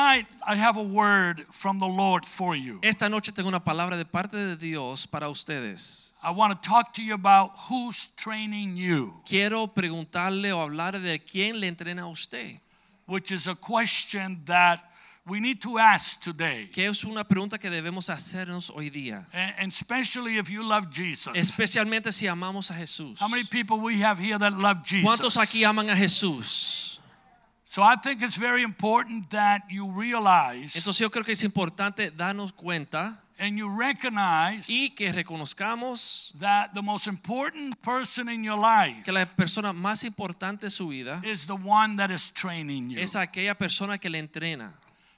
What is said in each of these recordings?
Tonight, I have a word from the Lord for you. Esta noche tengo una palabra de parte de Dios para ustedes. I want to talk to you about who's training you, Quiero preguntarle o hablar de quién le entrena a usted, which is a question that we need to ask today. que es una pregunta que debemos hacernos hoy día, And especially if you love Jesus. especialmente si amamos a Jesús. How many people we have here that love Jesus? ¿Cuántos aquí aman a Jesús? So I think it's very important that you realize Entonces yo creo que es importante darnos cuenta and you recognize y que reconozcamos that the most important person in your life que la persona más importante de su vida is the one that is training you. es aquella persona que le entrena.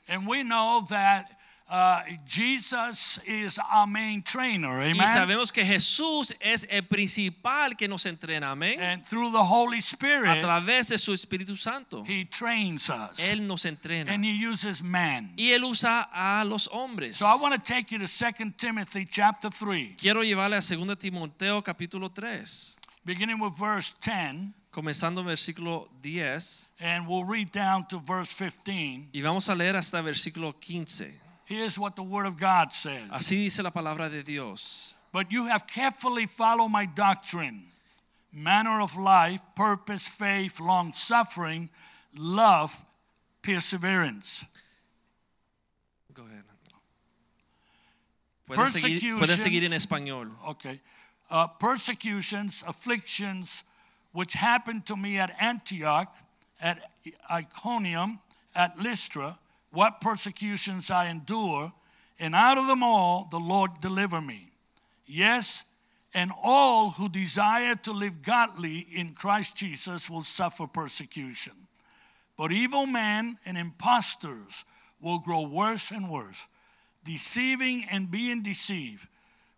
And we know that uh, Jesus is our main trainer, amen? Y sabemos que Jesús es el principal que nos entrena, amén. And through the Holy Spirit, A través de su Espíritu Santo. He trains us Él nos entrena. and He uses man. Y Él usa a los hombres. So I want to take you to 2 Timothy chapter 3, Quiero llevarle a 2 Timoteo capítulo 3, beginning with verse 10, comenzando en versículo 10, and we'll read down to verse 15. y vamos a leer hasta versículo 15. Here's what the Word of God says Así dice la palabra de Dios. But you have carefully followed my doctrine, manner of life, purpose, faith, long suffering, love, perseverance. Go ahead. Puedes seguir, puedes seguir en español. Okay. Uh, persecutions, afflictions, which happened to me at Antioch, at Iconium, at Lystra, what persecutions I endure, and out of them all the Lord deliver me. Yes, and all who desire to live godly in Christ Jesus will suffer persecution. But evil men and impostors will grow worse and worse, deceiving and being deceived.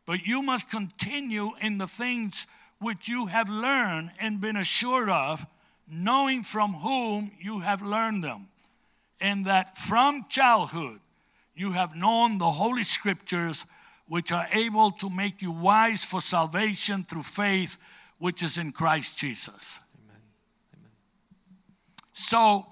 But you must continue in the things which you have learned and been assured of, knowing from whom you have learned them, and that from childhood you have known the Holy Scriptures, which are able to make you wise for salvation through faith which is in Christ Jesus. Amen. Amen. So,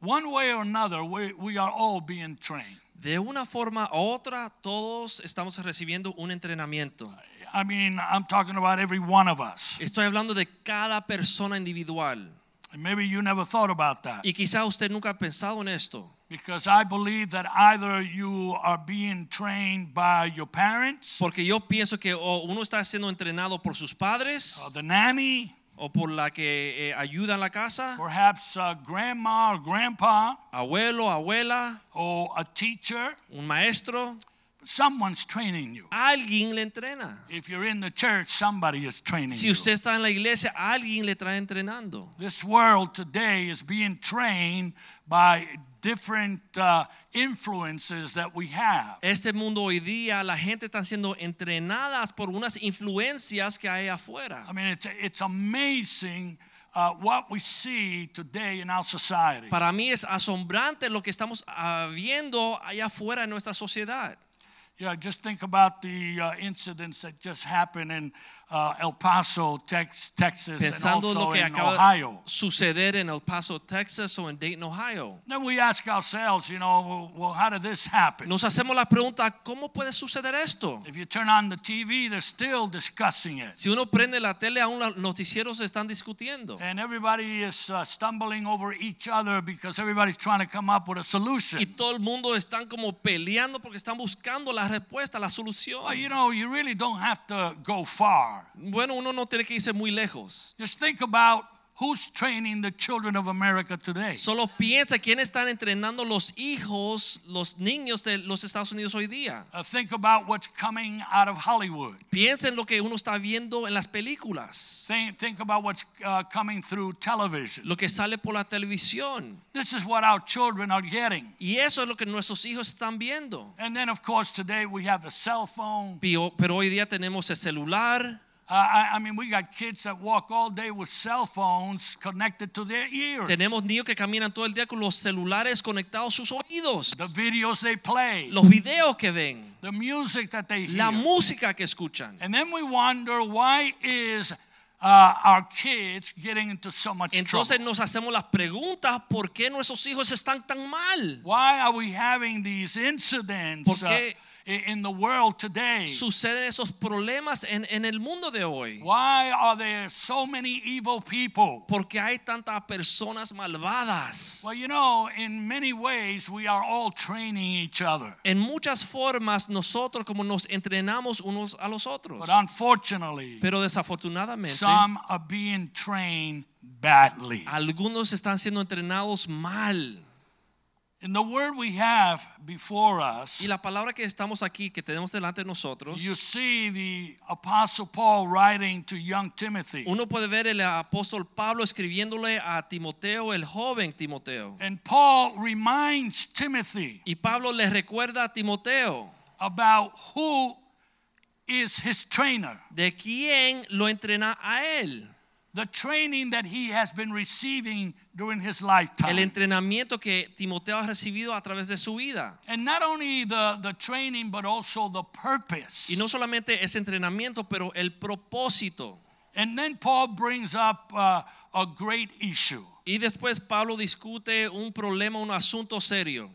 one way or another, we, we are all being trained. De una forma u otra, todos estamos recibiendo un entrenamiento. I mean, I'm talking about every one of us. Estoy hablando de cada persona individual. And maybe you never thought about that. Y quizá usted nunca ha pensado en esto. Because I believe that either you are being trained by your parents, Porque yo pienso que o uno está siendo entrenado por sus padres or the nanny, o por la que eh, ayuda en la casa, perhaps uh, grandma or grandpa, abuelo, abuela, or a teacher. un maestro, Someone's training you. alguien le entrena. If you're in the church, somebody is training Si usted está en la iglesia, alguien le está entrenando. This world today is being trained by different uh, influences that we have. Este mundo hoy día, la gente está siendo entrenadas por unas influencias que hay afuera. I mean, it's, it's amazing uh, what we see today in our society. Para mí es asombrante lo que estamos ah, viendo allá afuera en nuestra sociedad. Yeah, just think about the uh, incidents that just happened in uh, El Paso, Tex- Texas, and also lo que in acaba Ohio. de suceder en El Paso, Texas o en Dayton, Ohio. Then we ask ourselves, you know, well, how did this happen? Nos hacemos la pregunta, ¿cómo puede suceder esto? If you turn on the TV, they're still discussing it. Si uno prende la tele, aún los noticieros están discutiendo. And everybody is uh, stumbling over each other because everybody's trying to come up with a solution. Y todo el mundo están como peleando porque están buscando la respuesta, la solución. Well, you know, you really don't have to go far. Bueno, uno no tiene que irse muy lejos. Just think about Who's training the children of America today? Solo piensa quién están entrenando los hijos, los niños de los Estados Unidos hoy día. Uh, think about what's coming out of Hollywood. Piensa en lo que uno está viendo en las películas, Think, think about what's uh, coming through television. lo que sale por la televisión. This is what our children are getting. Y eso es lo que nuestros hijos están viendo. And then, of course, today we have the cell phone. Pero, pero hoy día tenemos el celular. I, I mean, we got kids that walk all day with cell phones connected to their ears. Tenemos niños que caminan todo el día con los celulares conectados a sus oídos. The videos they play, Los videos que ven, the music that they hear. la música que escuchan. And then we wonder why is uh, our kids getting into so much Entonces trouble? nos hacemos las preguntas, ¿por qué nuestros hijos están tan mal? Why are we having these incidents ¿Por uh, qué? In the world today? Suceden esos problemas en, en el mundo de hoy. Why are there so many evil people? Porque hay tantas personas malvadas. Well, you know, in many ways, we are all training each other. En muchas formas nosotros como nos entrenamos unos a los otros. But unfortunately, Pero desafortunadamente some are being trained badly. algunos están siendo entrenados mal. In the word we have before us, Y la palabra que estamos aquí, que tenemos delante de nosotros, you see the Apostle Paul writing to young Timothy. uno puede ver el apóstol Pablo escribiéndole a Timoteo, el joven Timoteo. And Paul reminds Timothy Y Pablo le recuerda a Timoteo about who is his trainer, de quién lo entrena a él. The training that he has been receiving during his lifetime. El entrenamiento que Timoteo ha recibido a través de su vida. And not only the, the training, but also the purpose. Y no solamente ese entrenamiento, pero el propósito. And then Paul brings up uh, a great issue. Y después Pablo discute un problema, un asunto serio.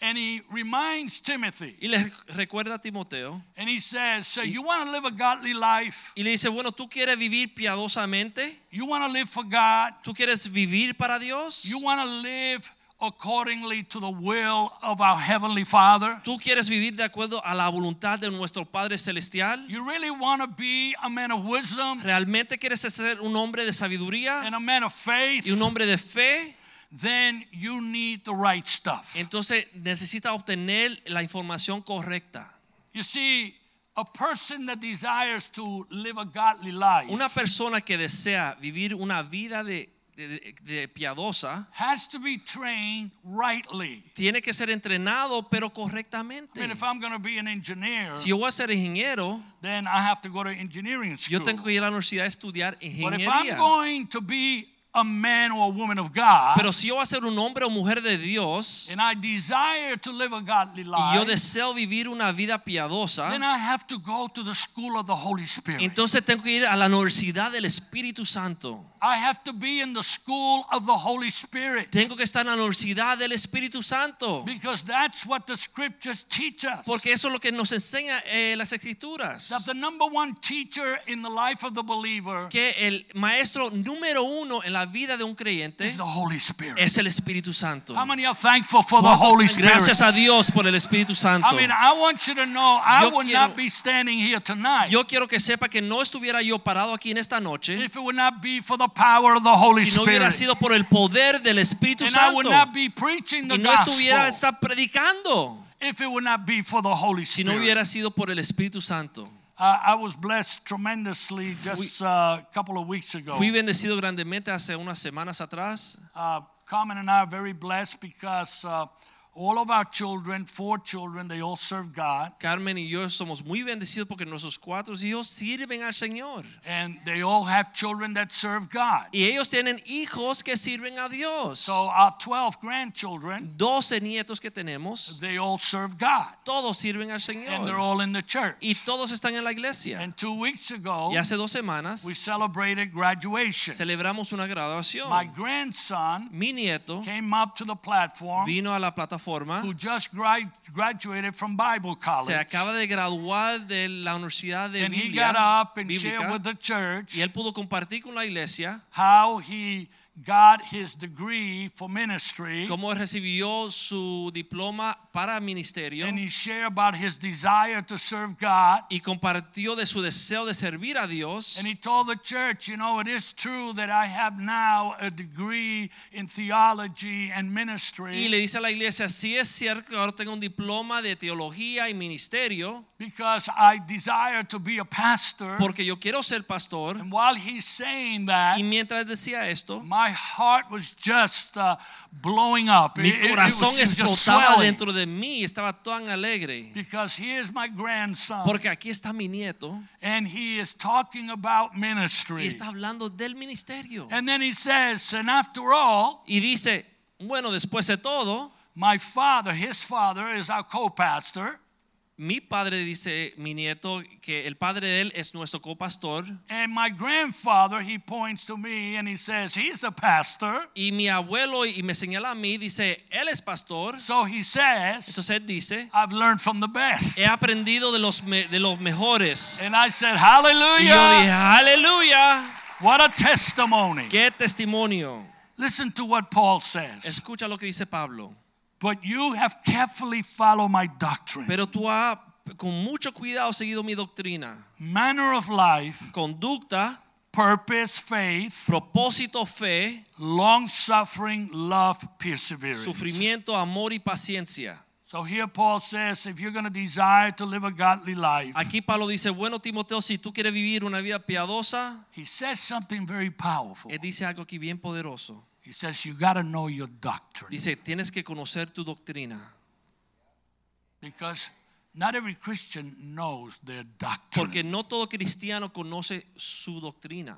And he reminds Timothy, Y le recuerda a Timoteo. and he says, So you want to live a godly life? Y le dice, bueno, ¿tú quieres vivir piadosamente? You want to live for God? ¿Tú quieres vivir para Dios? You want to live accordingly to the will of our Heavenly Father? ¿Tú quieres vivir de acuerdo a la voluntad de nuestro Padre Celestial? You really want to be a man of wisdom ¿Realmente quieres ser un hombre de sabiduría and a man of faith? y un hombre de fe? Then you need the right stuff. Entonces necesita obtener la información correcta. You see, a person that desires to live a godly life Una persona que desea vivir una vida de, de- de piadosa has to be trained rightly. tiene que ser entrenado, pero I correctamente. mean, if I'm going to be an engineer, Si yo voy a ser ingeniero, then I have to go to engineering school. yo tengo que ir a la universidad a estudiar ingeniería But if I'm going to be a man or a woman of God, Pero si yo voy a ser un hombre o mujer de Dios and I desire to live a godly y yo life, deseo vivir una vida piadosa, then I have to go to the school of the Holy Spirit. entonces tengo que ir a la universidad del Espíritu Santo. I have to be in the school of the Holy Spirit Tengo que estar en la universidad del Espíritu Santo. because that's what the scriptures teach us. Porque eso es lo que nos enseña eh, las That escrituras. the number one teacher in the life of the believer Que el maestro número uno en la vida de un creyente is the Holy Spirit. es el Espíritu Santo. How many are thankful for the Holy Spirit? Gracias a Dios por el Espíritu Santo. I mean, I want you to know I Yo would quiero- not be standing here tonight Yo quiero que sepa que no estuviera yo parado aquí en esta noche if it would not be for the power of the Holy si no hubiera Spirit. sido por el poder del Espíritu And I would Santo. not be preaching the Y no estuviera estar predicando if it would not be for the Holy si no Spirit. hubiera sido por el Espíritu Santo. I, I was blessed tremendously just uh, a couple of weeks ago. Fui bendecido grandemente hace unas semanas atrás. Uh, Carmen and I are very blessed because uh, all of our children, four children, they all serve God. Carmen y yo somos muy bendecidos porque nuestros cuatro hijos sirven al Señor. And they all have children that serve God. Y ellos tienen hijos que sirven a Dios. So our 12 grandchildren, 12 nietos que tenemos, they all serve God. todos sirven al Señor. And they're all in the church. Y todos están en la iglesia. And two weeks ago, Y hace dos semanas we celebrated graduation. celebramos una graduación. My grandson Mi nieto came up to the platform vino a la plataforma, who just graduated from Bible college, se acaba de graduar de la Universidad de And he Biblia got up and Bíblica, shared with the church y él pudo compartir con la iglesia how he got his degree for ministry. cómo recibió su diploma para ministerio And he shared about his desire to serve God. y compartió de su deseo de servir a Dios. And he told the church, you know, it is true that I have now a degree in theology and ministry. Y le dice a la iglesia, sí es cierto que ahora tengo un diploma de teología y ministerio, because I desire to be a pastor. porque yo quiero ser pastor. And while he's saying that, Y mientras decía esto, my heart was just uh, blowing up. mi It- it- it corazón was- it explotaba swelling. dentro de mí, estaba tan alegre. Because he is my grandson. Porque aquí está mi nieto and he is talking about ministry. y está hablando del ministerio. And then he says, and after all, Y dice, bueno, después de todo, my father, his father, is our co pastor. Mi padre dice, mi nieto, que el padre de él es nuestro copastor. And my grandfather, he points to me and he says, he's a pastor. Y mi abuelo, y me señala a mí, dice, él es pastor. So he says, Entonces él dice, I've learned from the best. he aprendido de los, me- de los mejores. And I said, Y yo dije, Hallelujah. aleluya. What a testimony. Qué testimonio. Listen to what Paul says. Escucha lo que dice Pablo. But you have carefully followed my doctrine, Pero tú has con mucho cuidado seguido mi doctrina, manner of life, conducta, purpose, faith, propósito, fe, long suffering, love, perseverance. sufrimiento, amor y paciencia. So here Paul says, if you're going to desire to live a godly life, Aquí Pablo dice, bueno Timoteo, si tú quieres vivir una vida piadosa, he says something very powerful. él dice algo aquí bien poderoso. He says, you got to know your doctrine. Dice, tienes que conocer tu doctrina. Because not every Christian knows their doctrine. Porque no todo cristiano conoce su doctrina.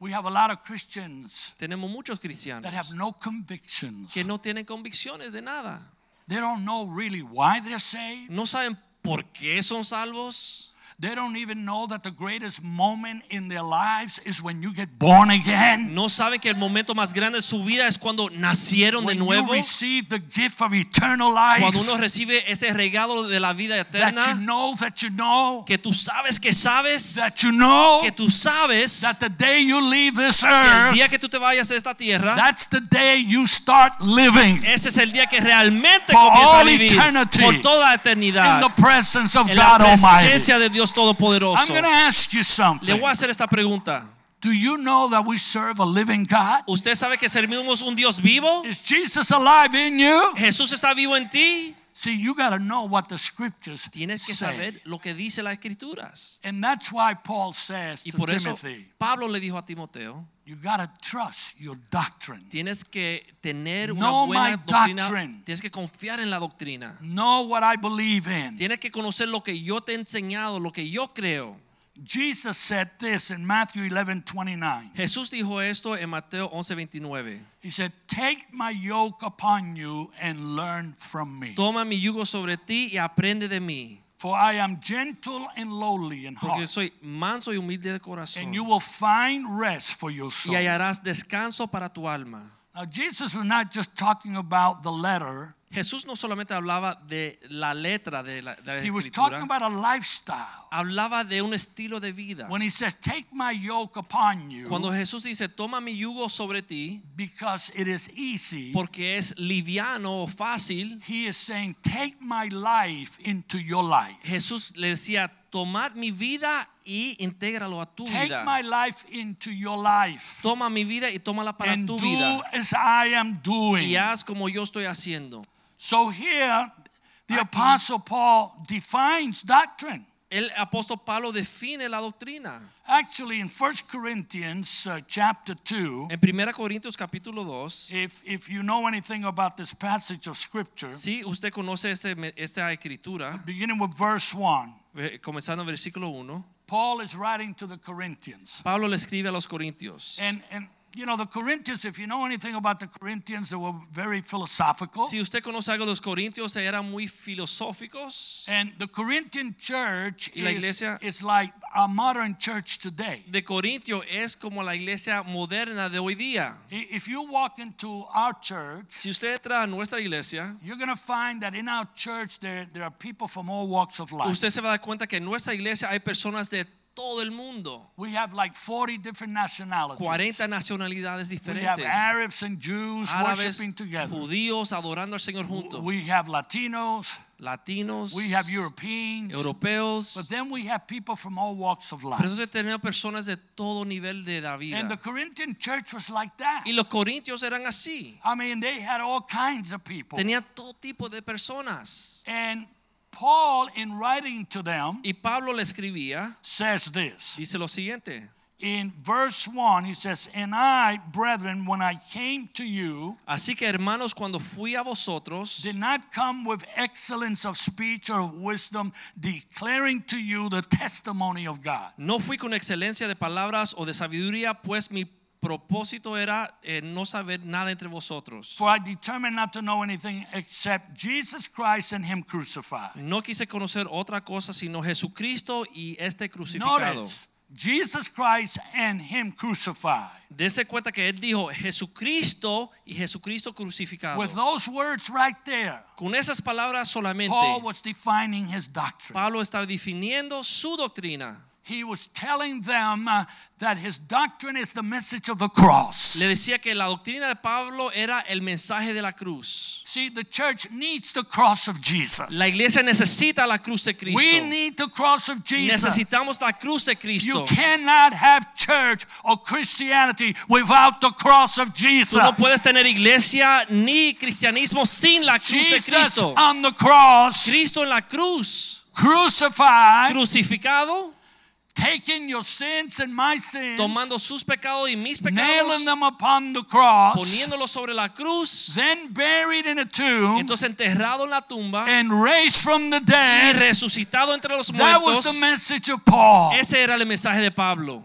We have a lot of Christians Tenemos muchos cristianos that have no convictions. que no tienen convicciones de nada. They don't know really why they're saved. No saben por qué son salvos. They don't even know that the greatest moment in their lives is when you get born again. No saben que el momento más grande de su vida es cuando nacieron de When you nuevo. receive the gift of eternal life. Cuando uno recibe ese regalo de la vida That you eterna. know, that you know, Que tú sabes que sabes. that you know Que tú sabes. that the day you leave this que el earth, día que tú te vayas de esta tierra. that's the day you start living Ese es el día que realmente For comienza a all vivir eternity. por toda la in eternidad the presence of en la God Almighty. presencia de Dios Todopoderoso. I'm going to ask you Le something. voy a hacer esta pregunta. Do you know that we serve a living God? ¿Usted sabe que servimos un Dios vivo? Is Jesus alive in you? ¿Jesús está vivo en ti? See, you got to know what the scriptures Tienes que say. saber lo que dice las escrituras. And that's why Paul says Y to por eso Timothy, Pablo le dijo a Timoteo, you got to trust your doctrine. tienes que tener una buena doctrina, doctrine. tienes que confiar en la doctrina. Know what I believe in. Tienes que conocer lo que yo te he enseñado, lo que yo creo. Jesus said this in Matthew 11 29. Jesús dijo esto en Mateo 11:29. He said, Take my yoke upon you and learn from me. Toma mi yugo sobre ti y aprende de mí, For I am gentle and lowly in heart. porque soy manso y humilde de corazón. and you will find rest for your soul. Y hallarás descanso para tu alma. Now, Jesus was not just talking about the letter, Jesús no solamente hablaba de la letra de la, de la he was talking about a lifestyle. hablaba de un estilo de vida. When he says, Take my yoke upon you, Cuando Jesús dice, toma mi yugo sobre ti, because it is easy, porque es liviano o fácil, he is saying, Take my life into your life. Jesús le decía, tomar mi vida y intégralo a tu Take vida. my life into your life. Toma mi vida y tómala para and tu do vida. as I am doing. Y haz como yo estoy haciendo. So here, the Apostle Paul defines doctrine. El apóstol Pablo define la doctrina. Actually, in 1 Corinthians uh, chapter 2, En 1 Corintios capítulo 2, if, if you know anything about this passage of Scripture, si usted conoce este, esta escritura, beginning with verse 1, comenzando en versículo 1, Paul is writing to the Corinthians. Pablo le escribe a los Corintios. And, and you know, the Corinthians, if you know anything about the Corinthians, they were very philosophical. Si usted conoce algo de los Corintios, eran muy filosóficos. And the Corinthian church Y la is, iglesia- is like our modern church today. De Corintio es como la iglesia moderna de hoy día. If you walk into our church, Si usted entra a nuestra iglesia, you're going to find that in our church there, there are people from all walks of life. usted se va a dar cuenta que en nuestra iglesia hay personas de todo el mundo. We have like 40 different nationalities. 40 nacionalidades we have. Arabs and Jews Árabes, worshiping together. judíos adorando al Señor juntos. We have Latinos. Latinos, We have Europeans. But then we have people from all walks of life. Pero entonces tenemos personas de todo nivel de la vida. And the Corinthian church was like that. Y los corintios eran así. I mean, they had all kinds of people. Tenían todo tipo de personas. And Paul, in writing to them, Y Pablo le escribía, says this. dice lo siguiente. In verse 1, he says, And I, brethren, when I came to you, Así que hermanos, cuando fui a vosotros, did not come with excellence of speech or of wisdom, declaring to you the testimony of God. no fui con excelencia de palabras o de sabiduría, pues mi propósito era eh, no saber nada entre vosotros. For I determined not to know anything except Jesus Christ and Him crucified. No quise conocer otra cosa sino Jesucristo y este crucificado. Notice, Jesus Christ and Him crucified. Dese cuenta que él dijo Jesucristo y Jesucristo crucificado. With those words right there, Con esas palabras solamente, Paul was defining his doctrine. Pablo estaba definiendo su doctrina. He was telling them uh, that his doctrine is the message of the cross. Le decía que la doctrina de Pablo era el mensaje de la cruz. See, the church needs the cross of Jesus. La iglesia necesita la cruz de Cristo. We need the cross of Jesus. Necesitamos la cruz de Cristo. You cannot have church or Christianity without the cross of Jesus. Tú no puedes tener iglesia ni cristianismo sin la cruz de Jesus Cristo. on the cross, Cristo en la cruz, crucified, crucificado, taking your sins and my sins, tomando sus pecados y mis pecados, nailing them upon the cross, poniéndolo sobre la cruz, then buried in a tomb entonces enterrado en la tumba and raised from the dead, y resucitado entre los muertos. That was the message of Paul. Ese era el mensaje de Pablo,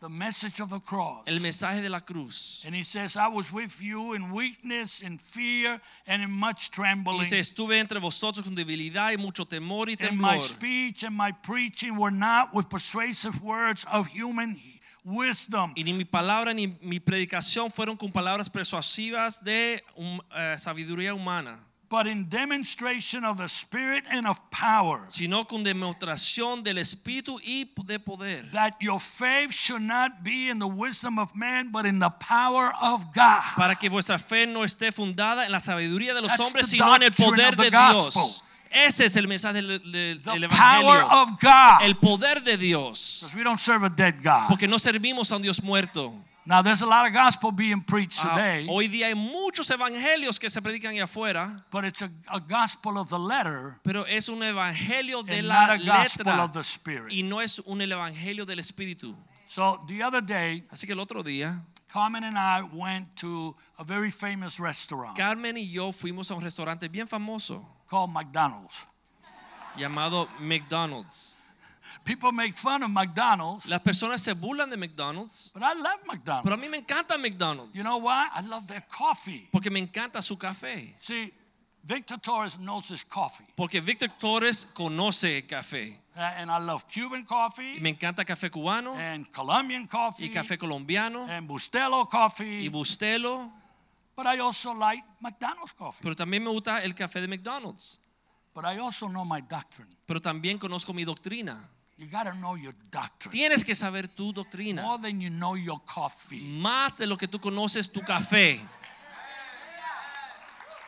The message of the cross. el mensaje de la cruz. And he says, I was with you in weakness, in fear, and in much trembling. Dice, estuve entre vosotros con debilidad y mucho temor y And my speech and my preaching were not with persuasive words of human wisdom, Y ni mi palabra ni mi predicación fueron con palabras persuasivas de um, eh, sabiduría humana, but in demonstration of the Spirit and of power, sino con demostración del Espíritu y de poder. that your faith should not be in the wisdom of man, but in the power of God. Para que vuestra fe no esté fundada en la sabiduría de los That's hombres, sino en el poder de gospel. Dios. Ese es el mensaje del, del- The power of God. El poder de Dios. We don't serve a dead God. Porque no servimos a un Dios muerto. Now, there's a lot of gospel being preached Ah, today, hoy día hay muchos evangelios que se predican allá afuera, but it's a, a gospel of the letter pero es un evangelio de and la not a gospel letra of the Spirit. y no es un evangelio del Espíritu. So, the other day, Así que el otro día, Carmen and I went to a very famous restaurant Carmen y yo fuimos a un restaurante bien famoso called McDonald's. llamado McDonald's. People make fun of McDonald's, Las personas se burlan de McDonald's, but I love McDonald's. pero a mí me encanta McDonald's. You know why? I love their coffee. Porque me encanta su café. See, Victor Torres knows his coffee, Porque Víctor Torres conoce el café. Uh, and I love Cuban Y coffee me encanta café cubano and Colombian coffee y café colombiano and Bustelo coffee, y bustelo. but I also like McDonald's coffee. Pero también me gusta el café de McDonald's. But I also know my doctrine. Pero también conozco mi doctrina. You got to know your doctrine Tienes que saber tu doctrina. more than you know your coffee. Más de lo que tú conoces tu café.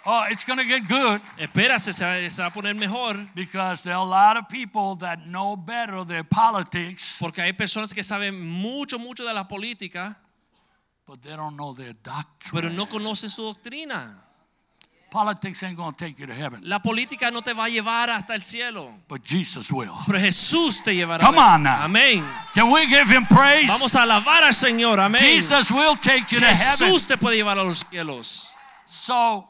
Oh, it's going to get good Espérase, se va a poner mejor. because there are a lot of people that know better their politics, Porque hay personas que saben mucho, mucho de la política, but they don't know their doctrine. pero no conocen su doctrina. Politics ain't to take you to heaven, La política no te va a llevar hasta el cielo, but Jesus will. pero Jesús te llevará. Come on now. Amén. Can we give him praise? Vamos a alabar al Señor. Amén. Jesus will take you to heaven. Jesús te puede llevar a los cielos. So,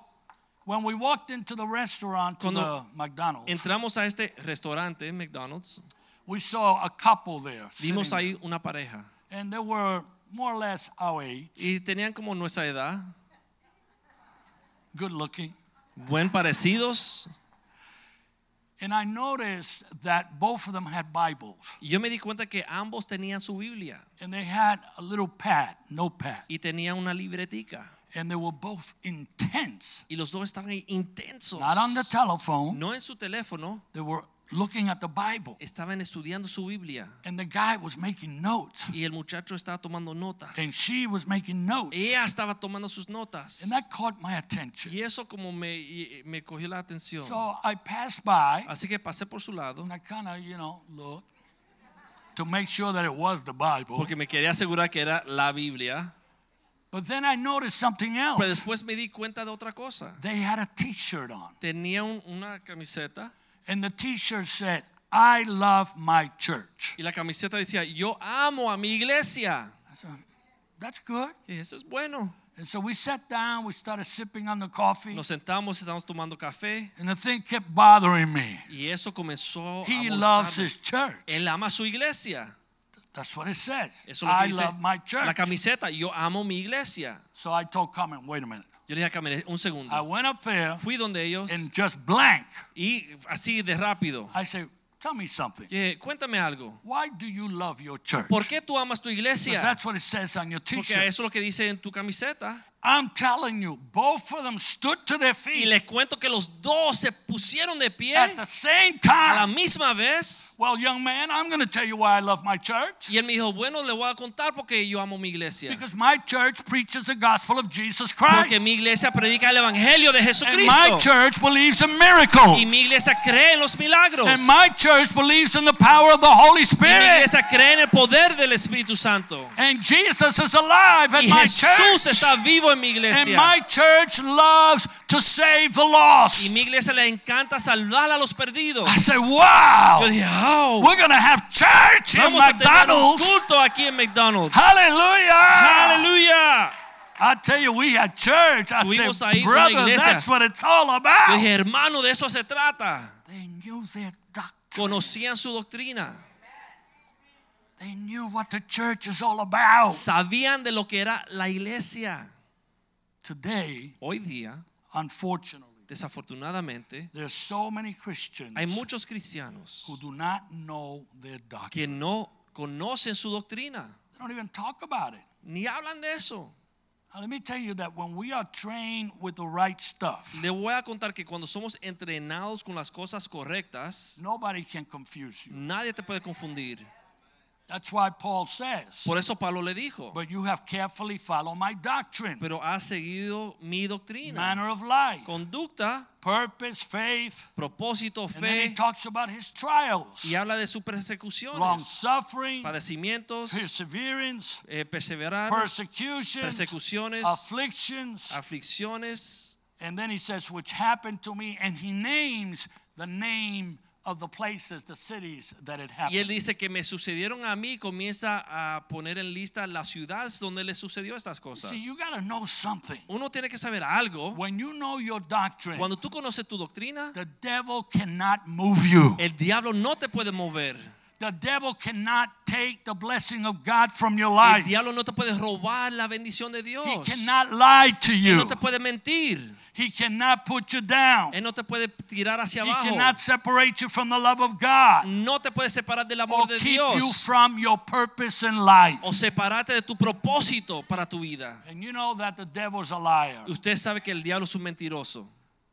when we walked into the restaurant to Cuando the McDonald's, Entramos a este restaurante, McDonald's. we saw a couple there. Vimos ahí una pareja. And they were more or less our age, y tenían como nuestra edad, good looking. buen parecidos. And I noticed that both of them had Bibles. Yo me di cuenta que ambos tenían su Biblia And they had a little pad, notepad. y tenían una libretica. And they were both intense. Y los dos estaban intensos. Not on the telephone, No en su teléfono, they were looking at the Bible. estaban estudiando su Biblia And the guy was making notes. y el muchacho estaba tomando notas. And she was making notes. Ella estaba tomando sus notas. And that caught my attention. Y eso como me, me cogió la atención. So I passed by Así que pasé por su lado and I kind of, you know, looked to make sure that it was the Bible. porque me quería asegurar que era la Biblia. But then I noticed something else. Pero después me di cuenta de otra cosa. They had a t shirt on. Tenía un- una camiseta And the t shirt said, I love my church. y la camiseta decía, yo amo a mi iglesia. Said, uh, That's good. Y eso es bueno. And so we sat down, we started sipping on the coffee, Nos sentamos, estamos tomando café and the thing kept bothering me. y eso comenzó He a loves his church. Él ama su iglesia. That's what it says. Eso I love my la church. camiseta. Yo amo mi iglesia. So I told Carmen, wait a minute. Yo le dije ah, a Camila, un I went up there Fui donde ellos and just blank. y así de rápido. I said, tell me something. Dije, cuéntame algo. Why do you love your church? ¿Por qué tú amas tu iglesia? that's what it says on your Porque eso es lo que dice en tu camiseta. I'm telling you, both of them stood to their feet. Y les cuento que los dos se pusieron de pie at the same time. a la misma vez. Well, young man, I'm going to tell you why I love my church. Y él me dijo, bueno, le voy a contar porque yo amo mi iglesia. Because my church preaches the gospel of Jesus Christ. Porque mi iglesia predica el evangelio de And my church believes in miracles. Y mi iglesia cree en los milagros. And my church believes in the power of the Holy Spirit. Y mi iglesia cree en el poder del Espíritu Santo. And Jesus is alive at Y my Jesús church. está vivo en mi And iglesia. my church loves to save the Y lost. mi iglesia le encanta salvar a los perdidos. I said, wow, Yo dije, oh, we're going to have church in McDonald's. culto aquí en McDonald's. Hallelujah. Aleluya. I tell you, we had church. I Tuvimos said, brother, that's what it's all Yo about. dije, hermano, de eso se trata. They knew their doctrine. Conocían su doctrina. They knew what the church is all about. Sabían de lo que era la iglesia. Today, Hoy día, unfortunately, desafortunadamente, there's so many Christians hay muchos cristianos who do not know their que doctrine. no conocen su doctrina, They don't even talk about it. ni hablan de eso. Now, let me tell you that when we are trained with the right stuff, Le voy a contar que cuando somos entrenados con las cosas correctas, nobody can confuse you. nadie te puede confundir. That's why Paul says, Por eso Pablo le dijo, but you have carefully followed my doctrine, pero has seguido mi doctrina, manner of life, conducta, purpose, faith. propósito, fe. And then he talks about his trials, y habla de sus long persecuciones, suffering, padecimientos, perseverance, eh, perseverar, persecution, persecuciones, afflictions. aflicciones. And then he says, which happened to me, and he names the name of the places, the cities that it happened. Y él dice que me sucedieron a mí, comienza a poner en lista las ciudades donde le sucedió estas cosas. See, you got to know something. Uno tiene que saber algo. When you know your doctrine, Cuando tú conoces tu doctrina, the devil cannot move you. el diablo no te puede mover. The devil cannot take the blessing of God from your life. El diablo no te puede robar la bendición de Dios. He cannot lie to Él you. no te puede mentir. He cannot put you down. Él no te puede tirar hacia abajo. He cannot separate you from the love of God No te puede separar del or amor de keep you from your purpose in life. O separarte de tu propósito para tu vida. And you know that the devil's a liar. Usted sabe que el diablo es un mentiroso.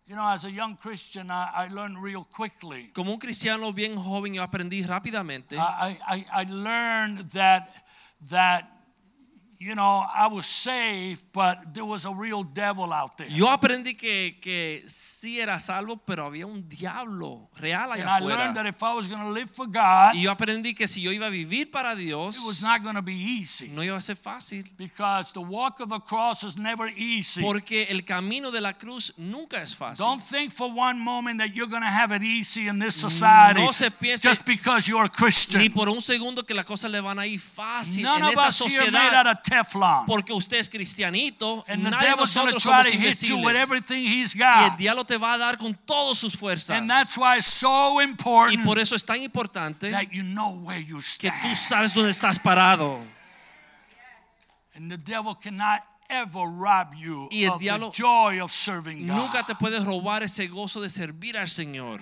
You know, as a young Christian, I, I learned real quickly. Como un cristiano bien joven, yo aprendí rápidamente. I, I, I learned that that you know I was saved, but there was a real devil out there. Yo aprendí que, que sí era salvo, pero había un diablo real allá And allá I learned that if I was going to live for God, Y yo aprendí que si yo iba a vivir para Dios, it was not going to be easy no iba a ser fácil. because the walk of the cross is never easy. Porque el camino de la cruz nunca es fácil. Don't think for one moment that you're going to have it easy in this society No se piense just because you're a Christian. ni por un segundo que las cosas le van a ir fácil None en esta us here are made out sociedad. Teflon. Porque usted es cristianito, And the devil's going to try to hit you with everything he's Y el got. diablo te va a dar con todas sus fuerzas. And that's why it's so Y important por eso es tan importante that you know where you que tú stand. sabes dónde estás parado. And the devil cannot ever rob you Y el of the diablo joy of serving God. Nunca te puedes robar ese gozo de servir al Señor.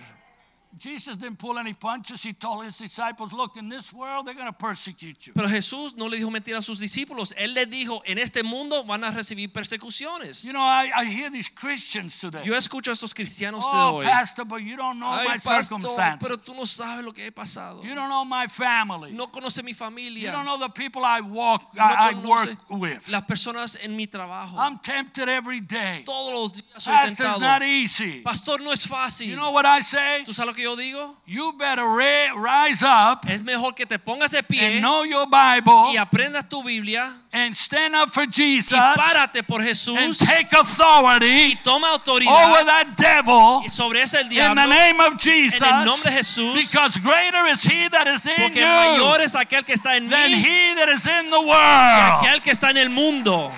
Jesus didn't pull any punches. He told his disciples, Look, in this world, they're going to persecute you. Pero Jesús no le dijo mentira a sus discípulos. Él les dijo, en este mundo van a recibir persecuciones. You know, I, I hear these Christians today. Yo escucho a estos cristianos de Oh, hoy. Pastor, but you don't know Ay, my pastor, circumstances. pero tú no sabes lo que he pasado. You don't know my family. No conoce mi familia. You don't know the people I walk, No I, I work with. Las personas en mi trabajo. I'm tempted every day. Todos los días soy Pastor's tentado. not easy. Pastor, no es fácil. You know what I say? ¿Tú sabes lo que yo digo? You better rise up Es mejor que te pongas de pie and know your Bible y aprendas tu Biblia and stand up for y Jesus párate por and Jesús take authority y toma over autoridad that devil y sobre ese el in diablo the name of Jesus en el nombre de Jesús because greater is he that is in porque mayor es aquel que está en than he that is in the que world. aquel que está en el mundo.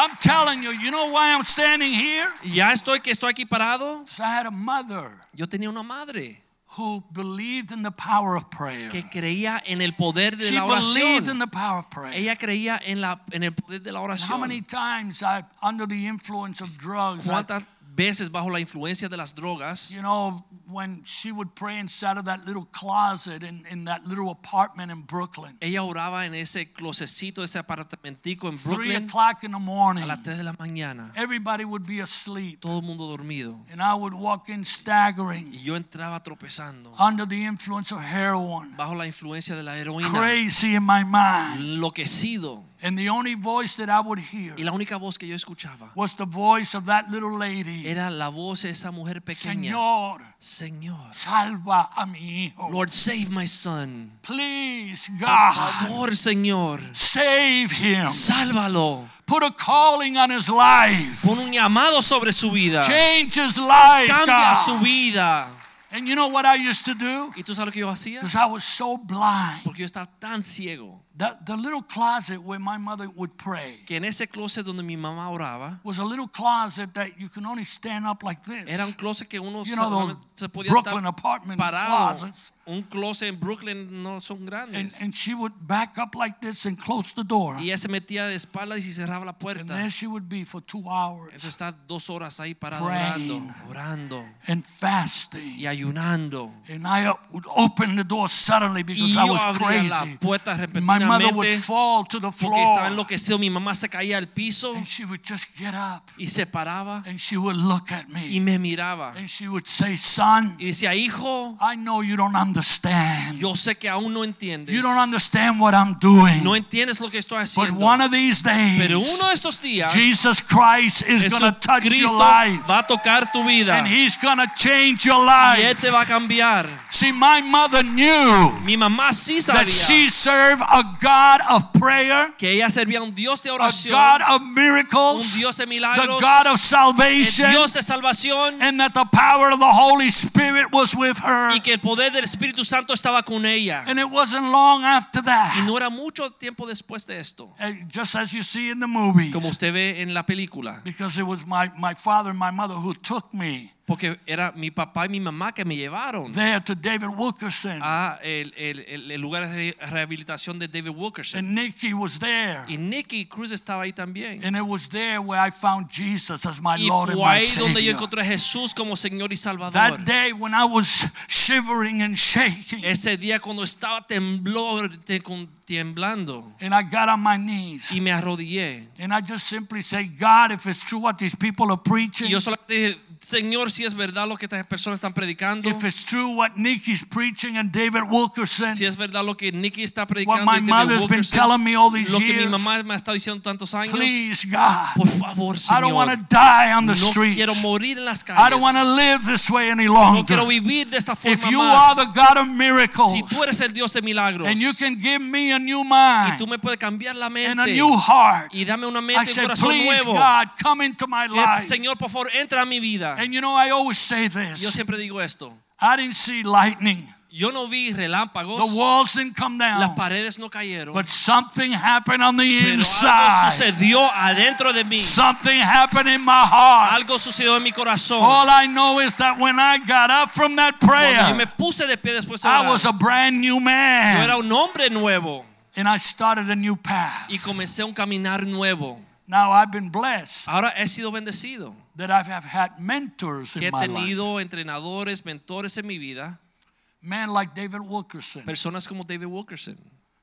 I'm telling you, you know why I'm standing here? Ya estoy que estoy aquí parado. 'Cause I had a mother Yo tenía una madre who believed in the power of prayer. que creía en el poder de She la believed in the power of prayer. Ella creía en la en el poder de la oración. How many times I, under the influence of drugs, I, ¿Cuántas veces bajo la influencia de las drogas? you know, when she would pray inside of that little closet in, in that little apartment in Brooklyn, Ella oraba en ese closecito, ese apartamentico en Brooklyn. three o'clock in the morning, a las 3 de la mañana. everybody would be asleep, Todo el mundo dormido. and I would walk in staggering Y yo entraba tropezando under the influence of heroin, bajo la influencia de la heroína, crazy in my mind, enloquecido. and the only voice that I would hear Y la única voz que yo escuchaba was the voice of that little lady, era la voz de esa mujer pequeña. Señor, Señor, salva a mi hijo. Lord, save my son. Please, Por God, favor, Señor, save him. sálvalo. Put a calling on his life. Pon un llamado sobre su vida. Change his life, Cambia God. su vida. And you know what I used to do? ¿Y tú sabes lo que yo hacía? Because I was so blind. Porque yo estaba tan ciego The, the little closet where my mother would pray que en ese closet donde mi mamá oraba was a little closet that you can only stand up like this. era un closet que uno You know se podía Brooklyn apartment parado. closets. Un closet en Brooklyn no son And, grandes. and she would back up like this and close the door. Y ella se metía de espaldas y cerraba la puerta. And there she would be for two hours Entonces está dos horas ahí parado orando, orando and fasting. y ayunando. And I would open the door suddenly Y because I was crazy. My mother would fall to the porque estaba floor enloquecido. Mi mamá se caía al piso and she would just get up y se paraba and she would look at y me me miraba. and she would say, Son, Y decía, hijo, I know you don't understand. Yo sé que aún no entiendes. You don't understand what I'm doing. No entiendes lo que estoy But one of these Pero days, uno de estos días, Jesus Christ is going to touch your Jesucristo life va a tocar tu vida and He's going to change your y Él life. te va a cambiar. See, my mother knew Mi mamá sí that she served a God of prayer, que ella servía un Dios de a God of un miracles, Dios de the God of el salvation, Dios de salvación and that the power of the Holy Spirit was with her. y que el poder del Espíritu Santo estaba con ella. And it wasn't long after Y that, no era mucho tiempo después de esto, uh, just as you see in the movies, como usted ve en la película, because it was my, my father and my mother who took me porque era mi papá y mi mamá que me llevaron there to David Wilkerson. a el, el- el- lugar de rehabilitación de David Wilkerson. And Nikki was there. Y Nicky Cruz estaba ahí también. And it was there where I found Jesus as my Y Lord and fue my ahí donde yo encontré a Jesús como Señor y Salvador. That day when I was shivering and shaking, Ese día cuando estaba temblor, temblando and I got on my knees, y me arrodillé. and I just simply say, God, if it's true what these people are Y preaching, yo solamente Señor, si es verdad lo que estas personas están predicando, if it's true what Nicky's preaching and David Wilkerson, si es verdad lo que Nicky está what predicando my y David mother's been telling me all these lo que mi mamá me ha estado diciendo tantos años, please, God, por favor, I don't want Señor, to die on the no streets. quiero morir en las I don't want to calles. live this way any longer. No quiero vivir de esta If forma you are the más. God of miracles, Si tú eres el Dios de milagros and you can give me a new y mind tú me puedes cambiar la and mente a new heart, y dame una I mente y un corazón please, nuevo. God, come into my Eh, life. Señor, por favor, entra a mi vida. And you know, I always say Yo this siempre digo esto. I didn't see lightning, Yo no vi relámpagos, the walls didn't come las down, paredes no cayeron, but something happened on the pero algo inside. sucedió adentro de mí. Something happened in my heart. Algo sucedió en mi corazón. All I know is that when I got up from that Cuando yo me prayer, puse de pie después de I was a brand new yo era man. un hombre nuevo And I started a new path. y comencé un caminar nuevo. Now I've been blessed Ahora he sido bendecido, that I have had mentors que he in my life. entrenadores, mentores en mi vida Men like David Wilkerson. Personas como David Wilkerson.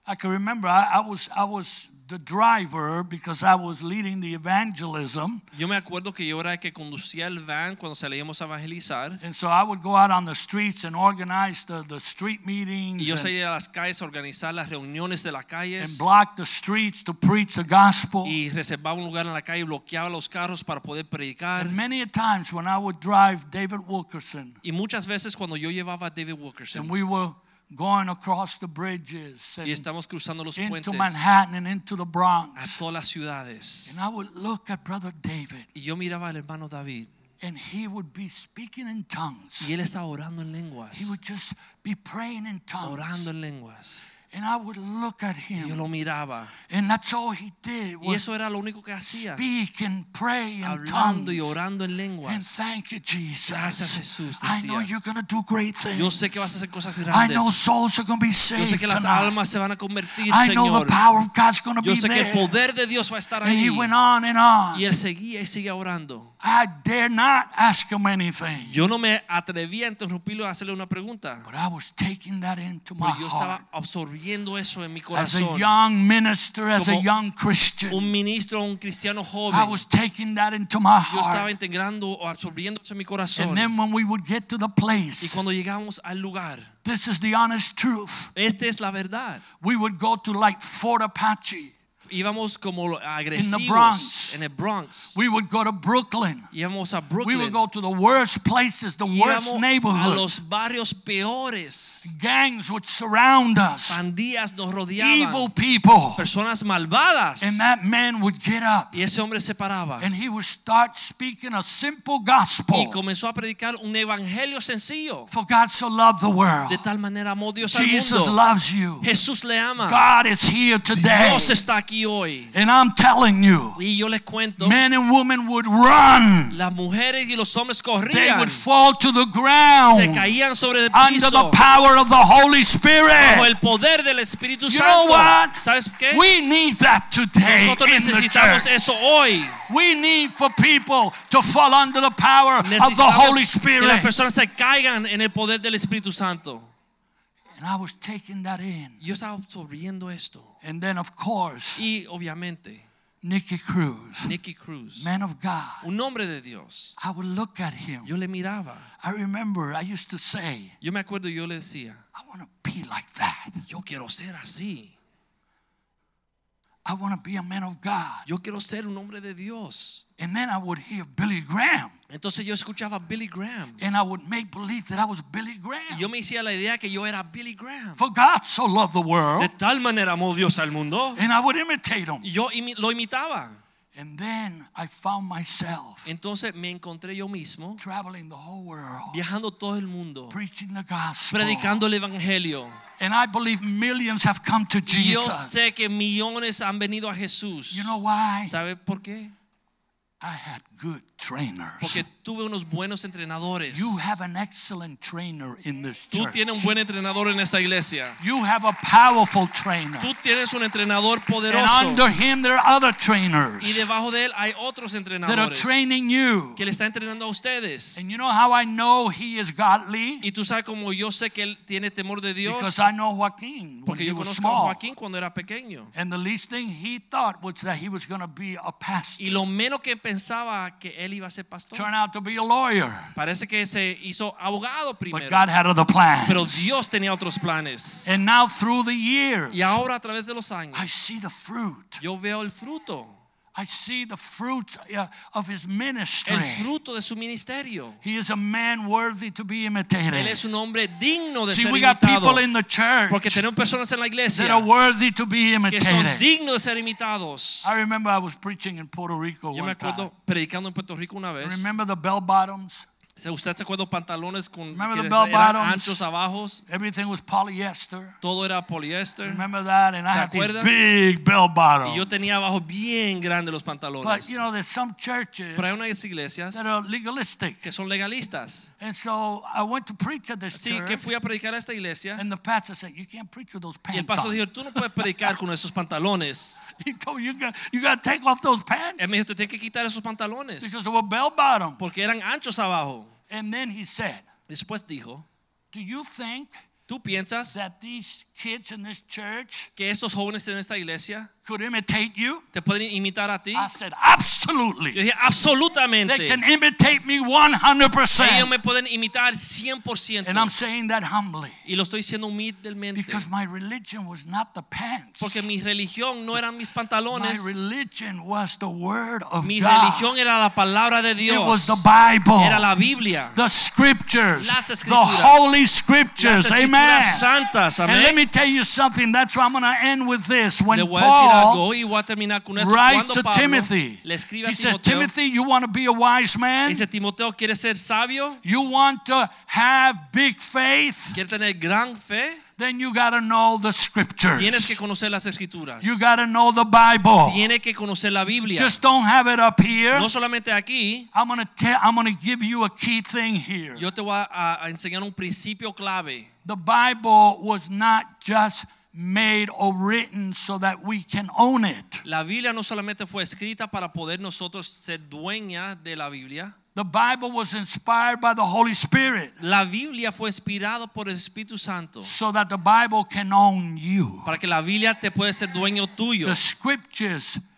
I can remember I, I was I was the driver because I was leading the evangelism. Yo me acuerdo que yo era el que conducía el van cuando salíamos a evangelizar. And so I would go out on the streets and organize the, the street meetings Y yo and, salía a las calles a organizar las reuniones de las calles. and block the streets to preach the gospel. Y reservaba un lugar en la calle, y bloqueaba los carros para poder predicar. And many a times when I would drive David Wilkerson Y muchas veces cuando yo llevaba a David and we were going across the bridges y and estamos cruzando los into Manhattan and into the a Bronx. todas las ciudades. And I would look at Brother David Y yo miraba al hermano David and he would be speaking in tongues. y él estaba orando en lenguas. He would just be praying in tongues. Orando en lenguas. And I would look at Y yo him. lo miraba. And that's all he did Y eso era lo único que hacía. speak and pray in Hablando y orando en And lenguas. thank you, Gracias, Jesus. Jesús, I know you're going to do great Yo things. sé que vas a hacer cosas I grandes. know souls are going to be Yo sé saved que las tonight. almas se van a convertir, I know Señor. the power of God's going to Yo be sé que el poder de Dios va a estar And ahí. he went on and on. Y él seguía y sigue orando. I dare not ask him anything. Yo no me atrevía a interrumpirlo y a hacerle una pregunta. But I was taking that into my Pero yo estaba heart. absorbiendo eso en mi corazón. As a young minister, as a young Christian, Un ministro, un cristiano I was taking that into my heart. Yo estaba integrando o absorbiendo eso en mi corazón. And then when we would get to the Y place, cuando llegamos al lugar, this is the honest truth. esta es la verdad. We would go to like Fort Apache. Íbamos como agresivos Bronx. en el Bronx. We would go to Brooklyn. Íbamos a We would go to the worst places, the worst Íbamos a neighborhoods. los barrios peores. Gangs would surround us. Pandillas nos Evil people. Personas malvadas. And that man would get up Y ese hombre se paraba. and he would start speaking a simple Y gospel. comenzó a predicar un evangelio sencillo. For God so loved the world. De tal manera amó Dios al Jesus loves you. Jesús le ama. God is here today. Dios está aquí hoy. And I'm telling you, Y yo les cuento, men and women would run. las mujeres y los hombres corrían. They would fall to the Se ground caían sobre el under the power of the Holy Bajo Spirit. el poder del Espíritu You know what? ¿Sabes qué? We need that today Nosotros in the necesitamos eso hoy. We need for people to fall under the power of the Holy que las Spirit. personas se caigan en el poder del Espíritu Santo. And I was taking that in. Yo estaba absorbiendo esto. And then, of course, Y obviamente, Nicky Cruz, Nicky Cruz, man of God, un hombre de Dios. I would look at him. Yo le miraba. I remember I used to say, Yo me acuerdo, yo le decía, I want to be like that. yo quiero ser así. I want to be a man of God. Yo quiero ser un hombre de Dios. And then I would hear Billy Graham. Entonces yo escuchaba Billy Graham. And I would make believe that I was Billy Y Graham. yo me hacía la idea que yo era Billy Graham. For God so loved the world. De tal manera amó Dios al mundo. And I would imitate him. Y yo imi- lo imitaba. And then I found myself Entonces me encontré yo mismo traveling the whole world, viajando todo el mundo, preaching the gospel. predicando el evangelio. And I believe millions have come to Y yo Jesus. sé que millones han venido a Jesús. You know why? ¿Sabe por qué? I had good trainers. Porque tuve unos buenos entrenadores. You have an excellent trainer in this Tú church. tienes un buen entrenador en esta iglesia. You have a powerful trainer. Tú tienes un entrenador And under him there are other trainers. Y debajo de él hay otros that are entrenadores training you. que le están entrenando a ustedes. And you know how I know he is godly? Y tú sabes como yo sé que él tiene temor de Dios. Because I know Joaquin Porque yo conozco a small. Joaquín cuando era pequeño. And the least thing he thought was that he was going to be a pastor. Y lo menos que pensaba que él iba a ser pastor. Turned out to be a lawyer. Parece que se hizo abogado But primero. God had other plans. Pero Dios tenía otros planes. And now through the years, Y ahora a través de los años I see the fruit. yo veo el fruto. I see the fruits uh, of his ministry. El fruto de su ministerio. He is a man worthy to be imitated. Él es un hombre digno de See, ser we got imitado. people in the church Porque tenemos personas en la that are worthy to be imitated. que son dignos de ser imitados. I remember I was preaching in Puerto Rico Yo me one time. acuerdo predicando en Puerto Rico una vez. Remember the bell bottoms? ¿Se- ¿Usted se acuerda pantalones con que anchos abajo? Everything was polyester. Todo era poliéster. Remember that? And I ¿Se had these big bell bottoms. Y yo tenía abajo bien grandes los pantalones. But you know, there's some churches Pero hay unas iglesias that are legalistic. que son legalistas. And so I went to preach at this Así que church. fui a predicar a esta iglesia And the pastor said, You can't preach with those y el pants pastor dijo, tú no puedes predicar con esos pantalones. He told me, You got, you got to take off those pants Él me dijo, tú tienes que quitar esos pantalones because they were bell bottoms. porque eran anchos abajo. And then he said, Después dijo, Do you think ¿Tú piensas that these kids in this church que estos jóvenes en esta iglesia could imitate you? te pueden imitar a ti? I said, Yo absolutely. dije, absolutamente. They can imitate me 100%. Ellos me pueden imitar 100%. And I'm saying that humbly y lo estoy diciendo humildemente. because my religion was not the pants. Porque mi religión no eran mis pantalones. My religion was the word of Mi God. religión era la palabra de Dios. It was the Bible. Era la Biblia. the scriptures, Las the escrituras. holy Las scriptures. escrituras Amen. santas. And let Amén. Me tell you something. That's why I'm going to end with this. When Le voy a decir Paul algo y voy a terminar con eso. writes Cuando to Pablo Timothy, le escribe a he says, Timoteo, Timothy, you want to be a wise man? dice Timoteo, ¿quieres ser sabio? You want to have big faith? ¿Quieres tener gran fe? Then you got to know the scriptures. Tienes que conocer las escrituras. You got to know the Bible. Tienes que conocer la Biblia. Just don't have it up here. No solamente aquí, I'm going to tell I'm to give you a key thing here. yo te voy a, a enseñar un principio clave. The Bible was not just made or written so that we can own it. La Biblia no solamente fue escrita para poder nosotros ser dueña de la Biblia. The Bible was inspired by the Holy Spirit La Biblia fue inspirada por el Espíritu Santo so that the Bible can own you. para que la Biblia te pueda ser dueño tuyo. The scriptures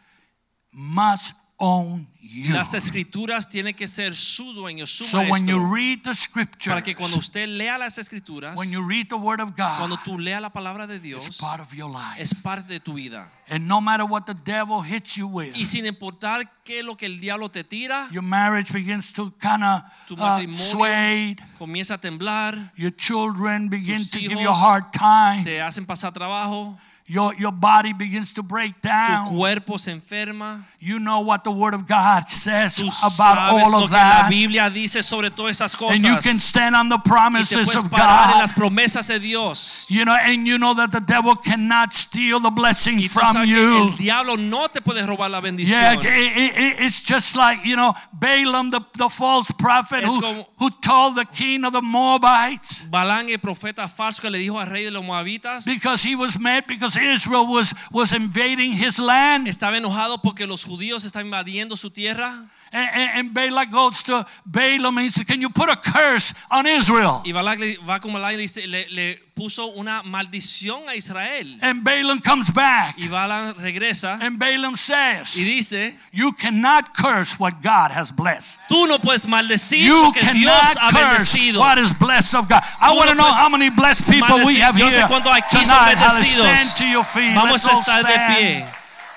must own you. Las escrituras tienen que ser su dueño, su So when you maestro. read the Para que cuando usted lea las escrituras, when you read the Word of God, cuando tú leas la palabra de it's Dios, part of your life. es parte de tu vida. And no matter what the devil hits you with, Y sin importar qué lo que el diablo te tira, your marriage begins to kind of uh, sway. comienza a temblar, Your children begin to give you a hard time. te hacen pasar trabajo, Your, your body begins to break tu down. cuerpo se enferma. You know what the Word of God says Tú about all lo of que la that. Biblia dice sobre todas esas cosas. And you can stand on the promises of parar en God. las promesas de Dios. You know, and you know that the devil cannot steal the blessing from you. el diablo no te puede robar la bendición. it- it- it- it's just like, you know, Balaam, the, the false prophet who, who told the king of the Moabites Balán, el profeta falso que le dijo al rey de los moabitas, because he was mad because Israel was, was invading his land. estaba enojado porque los judíos están invadiendo su tierra. And, Balak goes to Balaam and he says, Can you put a curse on Israel? Y Balak le- va como Balán y dice- le, le puso una maldición a Israel. And Balaam comes back. Y Balán regresa And Balaam y says, dice, You cannot curse what God has blessed. tú no puedes maldecir You que Dios cannot ha curse bendecido. what is blessed of God. I want to no know how many blessed people we have Yo sé here aquí tonight. Bendecidos. Stand to your feet. Vamos Let's a estar de stand. pie.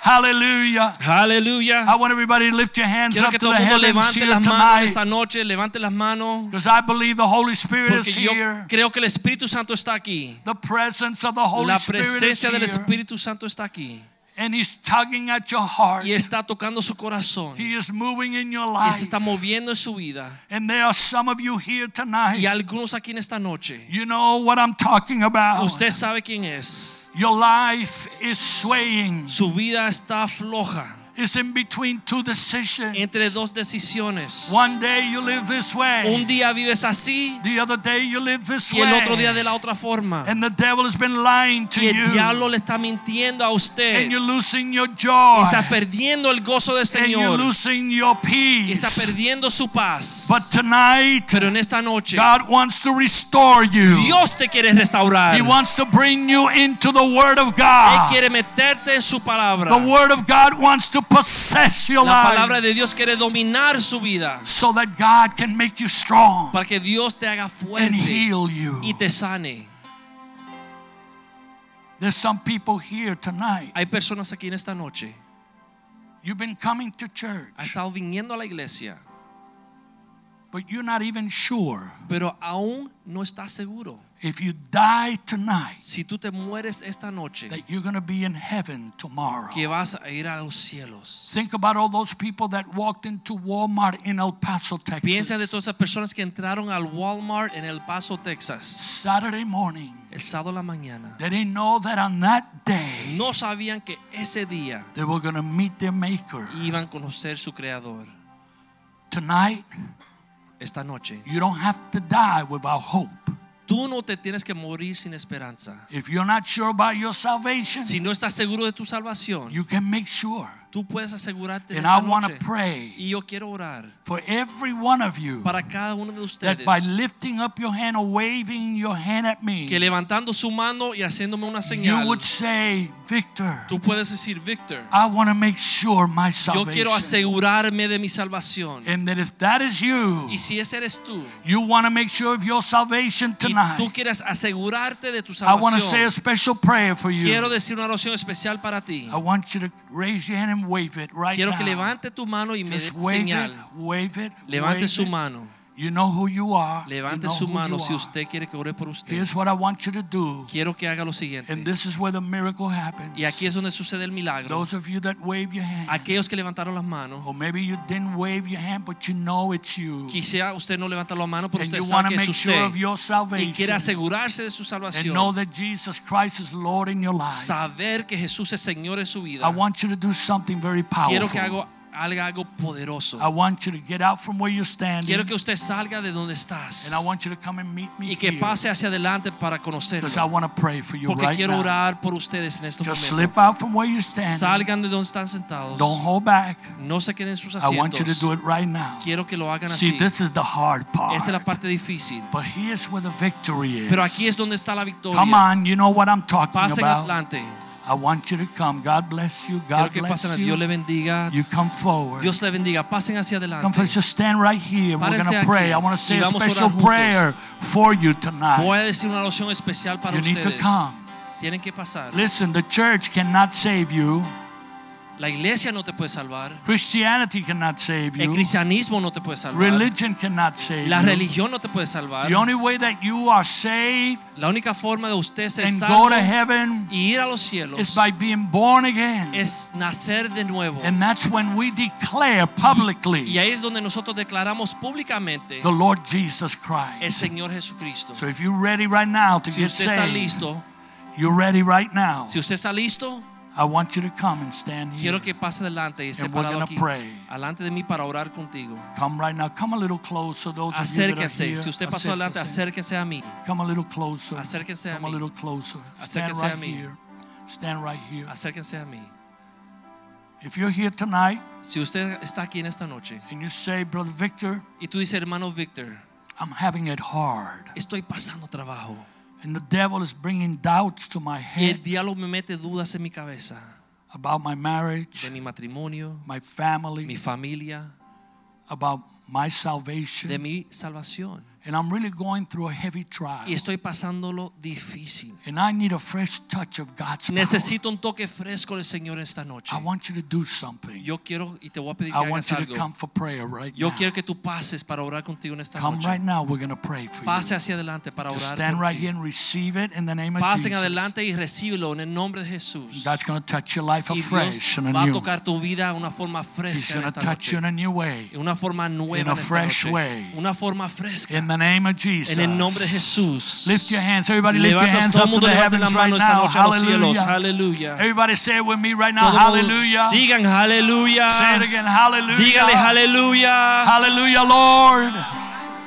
Hallelujah. Hallelujah. I want everybody to lift your hands Quiero up que to todo the mundo heavens levante here las manos tonight. esta noche, levante las manos. Because I believe the Holy Spirit is Porque yo here. creo que el Espíritu Santo está aquí. The presence of the Holy La Spirit is del here. Espíritu Santo está aquí. And He's tugging at your heart. Y está tocando su corazón. He is moving in your Y se life. está moviendo en su vida. And there are some of you here tonight. Y algunos aquí en esta noche. You know what I'm talking about. Usted sabe quién es. Your life is swaying. Su vida está floja. It's in between two decisions. Entre dos decisiones. One day you live this way. Un día vives así The other day you live this y el otro día way. de la otra forma. And the devil has been lying to Y el you. diablo le está mintiendo a usted. And you're losing your joy. Y Está perdiendo el gozo del And you're losing your peace. Y está perdiendo su paz. But tonight, Pero en esta noche, God wants to restore you. Dios te quiere restaurar. He wants to bring you into the Word of God. Él quiere meterte en su palabra. The Word of God wants to possess your La palabra life de Dios quiere dominar su vida so that God can make you strong para que Dios te haga and fuerte heal you. y te sane. There's some people here tonight. Hay personas aquí en esta noche. You've been coming to church, estado viniendo a la iglesia, but you're not even sure pero aún no estás seguro. If you die tonight Si tú te mueres esta noche, that you're going to be in heaven tomorrow. que vas a ir a los cielos. Think about all those people that walked into Walmart in El Paso, Texas. Piensa de todas esas personas que entraron al Walmart en El Paso, Texas, Saturday morning. el sábado la mañana. They didn't know that on that day No sabían que ese día they were going to meet their Maker. iban a conocer su creador. Tonight, Esta noche, you don't have to die without hope. Tú no te tienes que morir sin esperanza. If you're not sure about your salvation, Si no estás seguro de tu salvación, you can make sure Tú puedes asegurarte And I want to pray Y yo quiero orar for every one of you para cada uno de that ustedes by lifting up your hand or waving your hand at me, que levantando su mano y haciéndome una you would say, Victor, tú puedes decir, Víctor, I want to make sure my yo quiero salvation. asegurarme de mi salvación. And that if that is you, Y si ese eres tú, you want to make sure of your salvation y tú tonight. quieres asegurarte de tu I want to say a special prayer for quiero you. decir una oración especial para ti. I want you to raise your hand and wave it right Quiero que now. levante tu mano y me wave señal. it, wave it, Levante wave su it. mano. You know who you are. You Levante know su mano si usted quiere que ore por usted. Here's what I want you to do. Quiero que haga lo siguiente. And this is where the miracle happens. Y aquí es donde sucede el milagro. Those of you that wave your hand, Aquellos que levantaron las manos, or maybe you didn't wave your hand, but you know it's you. quizá usted no levanta la mano, pero And usted you want sabe to que es make sure of your salvation. y quiere asegurarse de su salvación. And know that Jesus Christ is Lord in your life. Saber que Jesús es Señor en su vida. I want you to do something very powerful. Quiero que haga haga algo poderoso. I want you to get out from where you're standing. Quiero que usted salga de donde estás And I want you to come and meet me y que here. pase hacia adelante para conocerlo. I want to pray for you Porque right quiero now. orar por ustedes en estos Just momentos. slip out from where you're standing. Salgan de donde están sentados. Don't hold back. No se queden en sus I want you to do it right now. Quiero que lo hagan See, así. this is the hard part. Esa es la parte difícil. But here's where the victory is. Pero aquí es donde está la victoria. Come on, you know what I'm talking Pasen about. adelante. I want you to come. God bless you. Quiero God que bless pasen. you. Dios le bendiga. You come forward. Dios le bendiga. Pasen hacia Come adelante. first, just stand right here. We're going to pray. I want to say a special prayer for you tonight. Voy a decir una oración especial para You need to come. Tienen que pasar. Listen, the church cannot save you. La iglesia no te puede salvar. Christianity cannot save El you. cristianismo no te puede salvar. Religion cannot save you. La religión no te puede salvar. The only way that you are saved La única forma de usted ser and salvo go to heaven y ir a los cielos is by being born again. es nacer de nuevo. And that's when we declare publicly Y ahí es donde nosotros declaramos públicamente the Lord Jesus Christ. el. Señor Jesucristo. So if you're ready right now to Si get usted está saved, listo, you're ready right now. si usted está listo, I want you to come and stand here. quiero que pase adelante y esté And parado aquí, pray. alante de mí para orar contigo. Come right now. Come a little closer. Those of you that are here. Si usted pasó adelante, acérquense a mí. Come a little closer. Acérquense a Come a mí. little closer. Stand Acérquense a right mí. here. Stand right here. Acérquense a mí. If you're here tonight Si usted está aquí en esta noche and you say, Brother Victor, y tú dices, hermano Víctor, I'm having it hard, estoy pasando trabajo and the devil is bringing doubts to my y head el diablo me mete dudas en mi cabeza about my marriage, de mi matrimonio, my family, mi familia, about my salvation, de mi salvación. And I'm really going through a heavy trial. Y estoy pasándolo difícil. And I need a fresh touch of God's power. Necesito un toque fresco del Señor esta noche. I want you to do something. Yo quiero y te voy a pedir que I want hagas you to come for prayer right Yo now. quiero que tú pases para orar contigo en esta Come noche. right now. We're going to pray for Pase you. hacia adelante para Just orar. stand por right ti. here and receive it in the name of Pasen Jesus. adelante y recíbelo en el nombre de Jesús. God's going to touch your life Y afresh Dios va a tocar tu vida de una forma He's fresca en going to touch you noche. in a new way. Una forma nueva In a fresh way. Una forma fresca. In the name of Jesus. En el nombre de Jesús. Lift your hands. Everybody lift your hands up to the heavens right now. noche a los cielos. Hallelujah. Everybody say it with me right now. Todo el mundo Hallelujah. Digan aleluya. Say it again. Hallelujah. Dígale aleluya. Hallelujah, Lord.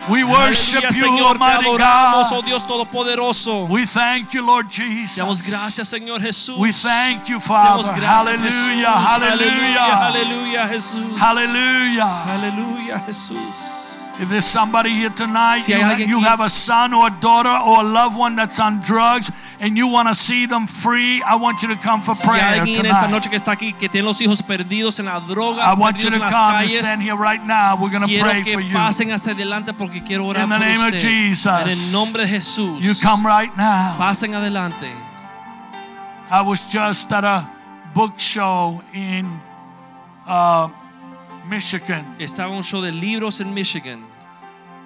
We worship you, Señor, Almighty adoramos, oh God. Dios todopoderoso. We thank you, Lord Te damos Jesus. gracias, Señor Jesús. We thank you, Father. gracias, Hallelujah. Hallelujah. Aleluya, Jesús. Hallelujah. Aleluya, Jesús. If there's somebody here tonight, Si you, ha- you have a son or a daughter or a loved one that's on drugs and you want to see them free, I want you to come for Si prayer alguien en esta tonight. noche que está aquí que tiene los hijos perdidos en las drogas, I want you to come and stand here right now. We're going to pray for you. pasen hacia adelante porque quiero orar In the name of. Jesus. En el nombre de Jesús. You come right now. Pasen adelante. I was just at a book show in uh, Michigan, Estaba un show de libros en Michigan.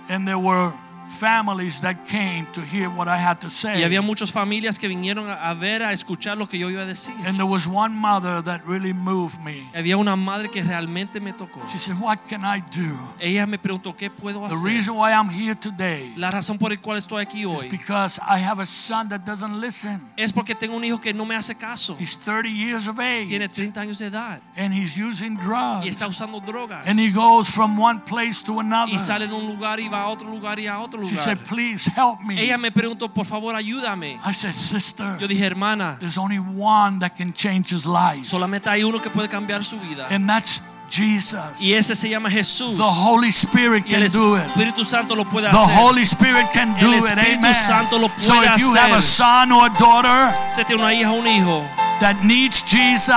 And there were families that came to hear what I had to y say. había muchas familias que vinieron a ver, a escuchar lo que yo iba a decir. And there was one mother that really moved me. Había una madre que realmente me tocó. She said, What can I do? Ella me preguntó qué puedo The reason why I'm here today La razón por la cual estoy aquí is because I have a son that doesn't listen. es porque tengo un hijo que no me hace caso. He's 30 years of age Tiene 30 años de edad and he's using y drugs. está usando drogas. And he goes from one place to another. Y sale de un lugar y va a otro lugar y a otro otro She said, Please help me. Ella me preguntó, por favor, ayúdame. I said, Sister, Yo dije, hermana, there's only one that can change his life, solamente hay uno que puede cambiar su vida. and that's Jesus. Y ese se llama Jesús. The Holy Spirit can do it. Espíritu Santo lo puede hacer. The. Holy Spirit can do El it. Amen. Santo lo puede So if you have a son or a daughter Usted tiene una hija o un hijo that needs que Jesus,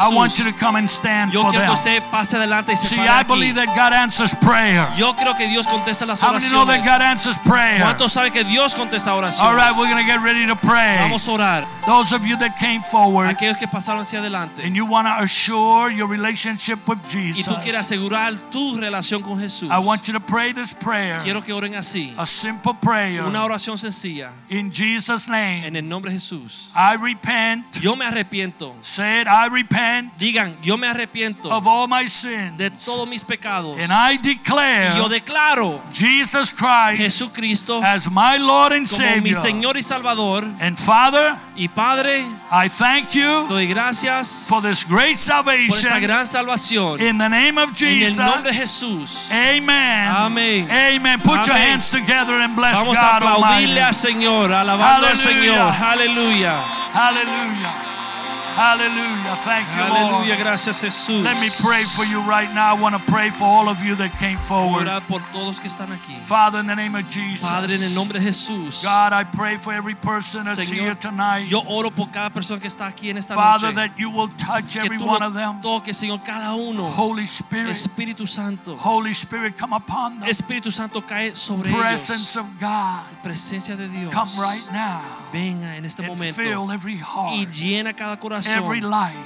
I want you to come and stand Yo for quiero que them. usted pase adelante y se See, I aquí. believe that God answers prayer. Yo creo que Dios contesta las How many know that God answers prayer? ¿Cuántos saben que Dios contesta All oraciones? right, we're going to get ready to pray. Vamos a orar. Those of you that came forward Aquellos que pasaron hacia adelante and you want to assure your relationship with y tú quieres Jesus, asegurar tu relación con Jesús. I want you to pray this prayer, Quiero que oren así. a simple prayer. Una oración sencilla In Jesus' name, en el nombre de Jesús. I repent. Yo me arrepiento. Say it, I repent Digan, yo me arrepiento of all my sins. de todos mis pecados. And I Y declare yo declaro Jesus Christ Jesucristo as my Lord and como mi Savior. Señor y Salvador. And Father, Y Padre, I thank you doy gracias for this great por esta salvation gran salvación. in the name of En el nombre de Jesus. Jesús. Amen. Amén. Amen. Put your Amén. hands together and bless Vamos a God Almighty. aplaudirle al Señor, alabando al Hallelujah. Señor. Aleluya. Hallelujah. Hallelujah. Thank you, Lord. Aleluya, gracias Jesús. Let me pray for you right now. I want to pray for all of you that came forward. Orar por todos que están aquí. Father, in the name of Jesus. Padre, en el nombre de Jesús. God, I pray for every person that's here tonight. yo oro por cada persona que está aquí en esta Father, noche. that you will touch every one of them. toques, Señor, cada uno. Holy Spirit, Espíritu Santo. Holy Spirit, come upon them. Espíritu Santo cae sobre Presence ellos. of God, Presencia de Dios. come right now Venga en este momento y llena cada corazón,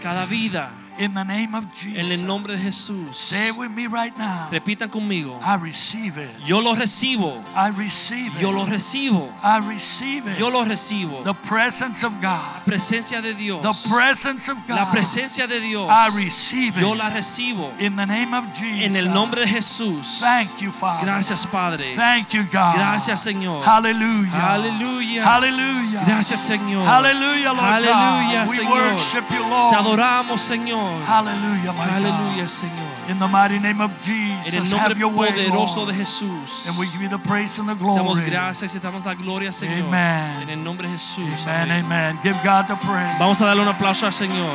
cada vida. In the name of En el Jesus. nombre de Jesús. Say it with me right now. Repitan conmigo. I receive it. Yo lo recibo. I receive it. Yo lo recibo. I receive it. Yo lo recibo. The presence of God. Presencia de Dios. The presence of La God. presencia de Dios. I receive Yo it. la recibo. In the name of Jesus. En el nombre de Jesús. Thank you, Father. Gracias, Padre. Thank you, God. Gracias, Señor. Hallelujah. Aleluya. Hallelujah. Gracias, Señor. Hallelujah, Lord Aleluya, God. We Señor. worship you, Te Lord. adoramos, Señor. Hallelujah, my Aleluya, God. Señor. In the mighty name of En el Jesus, nombre have your way, poderoso Lord. de Jesús. And we give you the praise and the Damos glory. gracias y damos la gloria, Señor. Amen. En el nombre de Jesús. Amen, Amén. amen. Give God the praise. Vamos a darle un aplauso al Señor.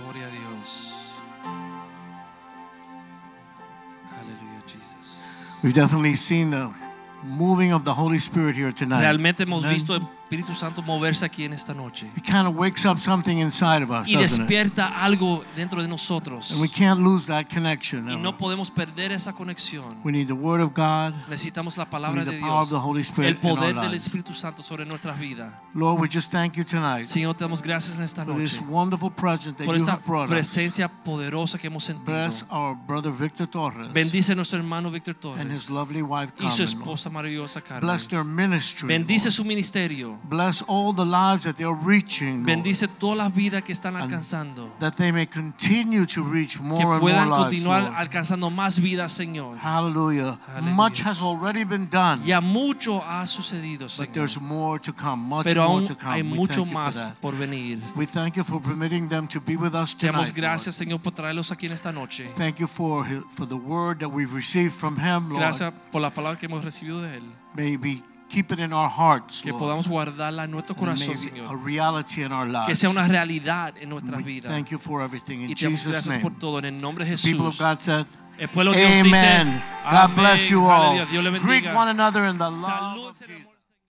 Gloria a Dios. Aleluya, Jesus. We've definitely seen the moving of the Holy Spirit here tonight. Realmente hemos visto Espíritu Santo moverse aquí en esta noche. It kind of wakes up something inside of us, Y it? despierta algo dentro de nosotros. And we can't lose that connection. Y no podemos perder esa conexión. We need the Word of God. Necesitamos la palabra de power of Dios. the Holy El Spirit our poder del. Espíritu Santo sobre nuestras vidas. Lord, we just thank you tonight Señor, te damos gracias en esta for this noche. wonderful present that Por you have brought us. presencia poderosa que hemos sentido. Bless our brother Victor Torres Bendice a nuestro hermano Víctor Torres. and his lovely wife y su esposa maravillosa Carmen. Bless their ministry. Bendice Lord. su ministerio. Bless all the lives that they're reaching. Lord. Bendice todas las vidas que están alcanzando. That they may continue to reach Que more and more puedan lives. continuar alcanzando más vidas, Señor. Hallelujah. Hallelujah. Much has already been done. Ya mucho ha sucedido, But there's more to come, much Pero more aún to come. hay we mucho thank you for más por venir. We thank you for permitting them to be with us Te damos tonight. gracias, Señor, por traerlos aquí en esta noche. Thank you for for the word that we've received from him, Lord. Gracias por la palabra que hemos recibido de Él. May we keep it in our hearts, Que podamos guardarla en nuestro corazón, a Señor. reality in our lives. Que sea una realidad en nuestras vidas. thank you for everything in Y te Jesus' gracias por name. todo en el nombre de People of God said, El pueblo de Dios dice, Amen. God bless you all. Greet one another in the love of Jesus.